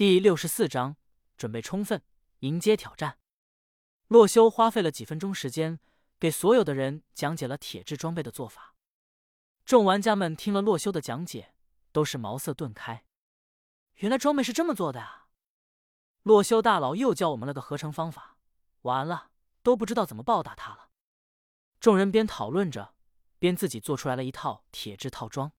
第六十四章，准备充分迎接挑战。洛修花费了几分钟时间，给所有的人讲解了铁质装备的做法。众玩家们听了洛修的讲解，都是茅塞顿开。原来装备是这么做的啊！洛修大佬又教我们了个合成方法，完了，都不知道怎么报答他了。众人边讨论着，边自己做出来了一套铁质套装。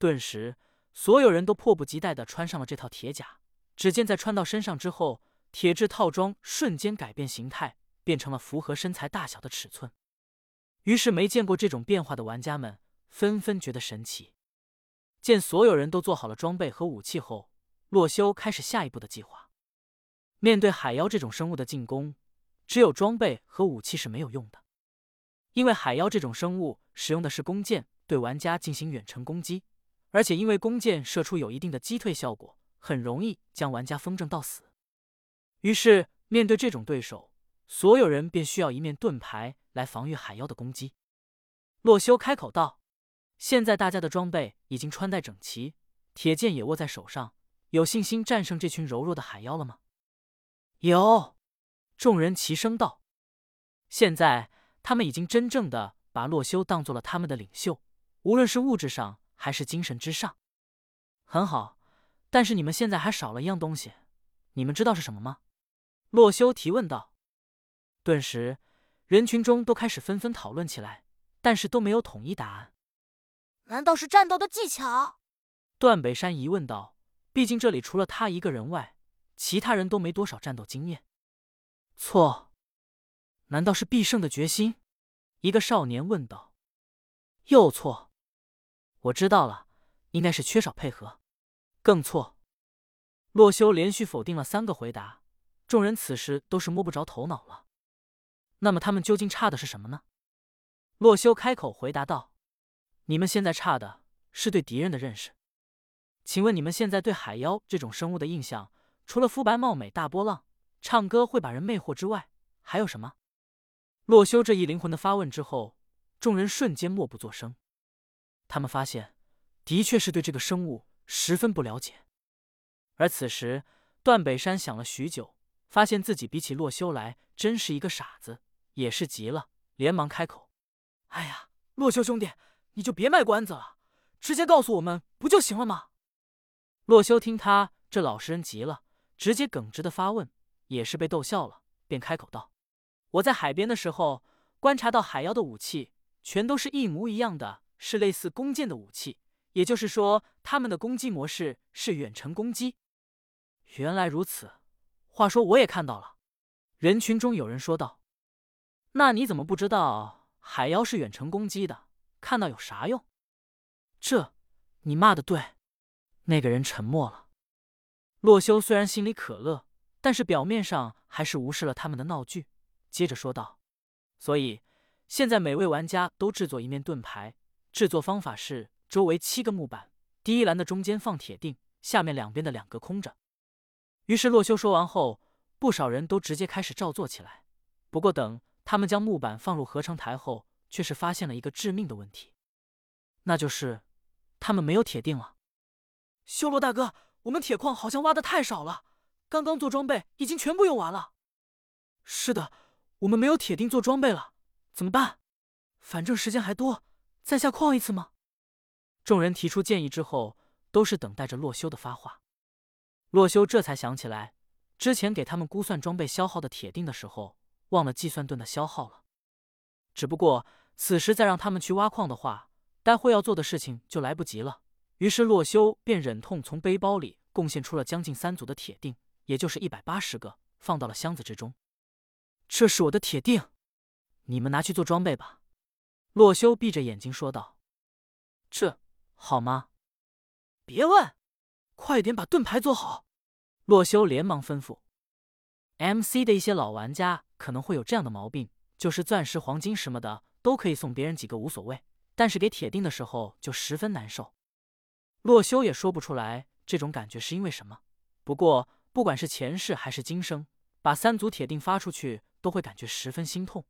顿时，所有人都迫不及待的穿上了这套铁甲。只见在穿到身上之后，铁质套装瞬间改变形态，变成了符合身材大小的尺寸。于是，没见过这种变化的玩家们纷纷觉得神奇。见所有人都做好了装备和武器后，洛修开始下一步的计划。面对海妖这种生物的进攻，只有装备和武器是没有用的，因为海妖这种生物使用的是弓箭对玩家进行远程攻击，而且因为弓箭射出有一定的击退效果。很容易将玩家风筝到死，于是面对这种对手，所有人便需要一面盾牌来防御海妖的攻击。洛修开口道：“现在大家的装备已经穿戴整齐，铁剑也握在手上，有信心战胜这群柔弱的海妖了吗？”有，众人齐声道：“现在他们已经真正的把洛修当做了他们的领袖，无论是物质上还是精神之上。”很好。但是你们现在还少了一样东西，你们知道是什么吗？洛修提问道。顿时，人群中都开始纷纷讨论起来，但是都没有统一答案。难道是战斗的技巧？段北山疑问道。毕竟这里除了他一个人外，其他人都没多少战斗经验。错，难道是必胜的决心？一个少年问道。又错，我知道了，应该是缺少配合。更错！洛修连续否定了三个回答，众人此时都是摸不着头脑了。那么他们究竟差的是什么呢？洛修开口回答道：“你们现在差的是对敌人的认识。请问你们现在对海妖这种生物的印象，除了肤白貌美、大波浪、唱歌会把人魅惑之外，还有什么？”洛修这一灵魂的发问之后，众人瞬间默不作声。他们发现，的确是对这个生物。十分不了解，而此时段北山想了许久，发现自己比起洛修来，真是一个傻子，也是急了，连忙开口：“哎呀，洛修兄弟，你就别卖关子了，直接告诉我们不就行了吗？”洛修听他这老实人急了，直接耿直的发问，也是被逗笑了，便开口道：“我在海边的时候，观察到海妖的武器全都是一模一样的，是类似弓箭的武器。”也就是说，他们的攻击模式是远程攻击。原来如此，话说我也看到了。人群中有人说道：“那你怎么不知道海妖是远程攻击的？看到有啥用？”这，你骂的对。那个人沉默了。洛修虽然心里可乐，但是表面上还是无视了他们的闹剧，接着说道：“所以，现在每位玩家都制作一面盾牌，制作方法是。”周围七个木板，第一栏的中间放铁锭，下面两边的两个空着。于是洛修说完后，不少人都直接开始照做起来。不过等他们将木板放入合成台后，却是发现了一个致命的问题，那就是他们没有铁锭了。修罗大哥，我们铁矿好像挖的太少了，刚刚做装备已经全部用完了。是的，我们没有铁锭做装备了，怎么办？反正时间还多，再下矿一次吗？众人提出建议之后，都是等待着洛修的发话。洛修这才想起来，之前给他们估算装备消耗的铁锭的时候，忘了计算盾的消耗了。只不过此时再让他们去挖矿的话，待会要做的事情就来不及了。于是洛修便忍痛从背包里贡献出了将近三组的铁锭，也就是一百八十个，放到了箱子之中。这是我的铁锭，你们拿去做装备吧。洛修闭着眼睛说道：“这。”好吗？别问，快点把盾牌做好。洛修连忙吩咐。MC 的一些老玩家可能会有这样的毛病，就是钻石、黄金什么的都可以送别人几个无所谓，但是给铁锭的时候就十分难受。洛修也说不出来这种感觉是因为什么。不过不管是前世还是今生，把三组铁锭发出去都会感觉十分心痛。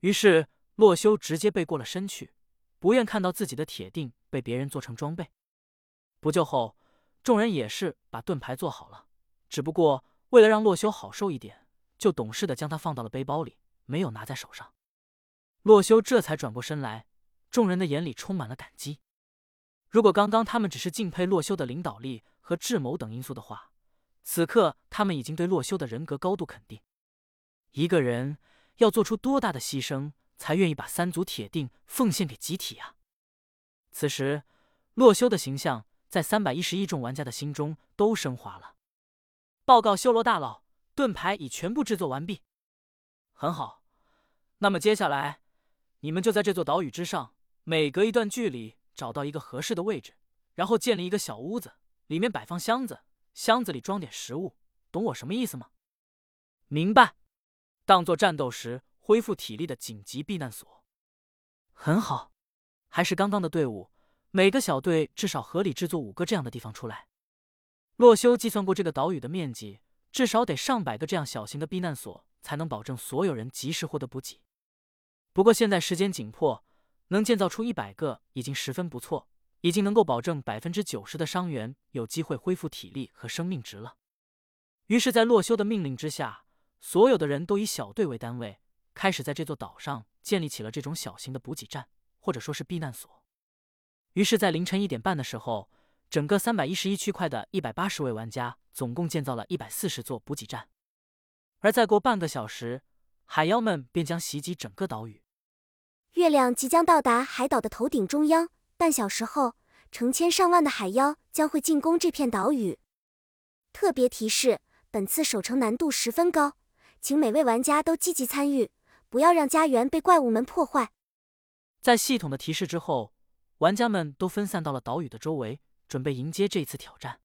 于是洛修直接背过了身去。不愿看到自己的铁锭被别人做成装备。不久后，众人也是把盾牌做好了，只不过为了让洛修好受一点，就懂事的将它放到了背包里，没有拿在手上。洛修这才转过身来，众人的眼里充满了感激。如果刚刚他们只是敬佩洛修的领导力和智谋等因素的话，此刻他们已经对洛修的人格高度肯定。一个人要做出多大的牺牲，才愿意把三足铁定奉献给集体啊？此时，洛修的形象在三百一十一众玩家的心中都升华了。报告修罗大佬，盾牌已全部制作完毕。很好，那么接下来。你们就在这座岛屿之上，每隔一段距离找到一个合适的位置，然后建立一个小屋子，里面摆放箱子，箱子里装点食物，懂我什么意思吗？明白。当做战斗时恢复体力的紧急避难所。很好，还是刚刚的队伍，每个小队至少合理制作五个这样的地方出来。洛修计算过这个岛屿的面积，至少得上百个这样小型的避难所，才能保证所有人及时获得补给。不过现在时间紧迫，能建造出一百个已经十分不错，已经能够保证百分之九十的伤员有机会恢复体力和生命值了。于是，在洛修的命令之下，所有的人都以小队为单位，开始在这座岛上建立起了这种小型的补给站，或者说是避难所。于是，在凌晨一点半的时候，整个三百一十一区块的一百八十位玩家总共建造了一百四十座补给站，而再过半个小时，海妖们便将袭击整个岛屿。月亮即将到达海岛的头顶中央，半小时后，成千上万的海妖将会进攻这片岛屿。特别提示：本次守城难度十分高，请每位玩家都积极参与，不要让家园被怪物们破坏。在系统的提示之后，玩家们都分散到了岛屿的周围，准备迎接这次挑战。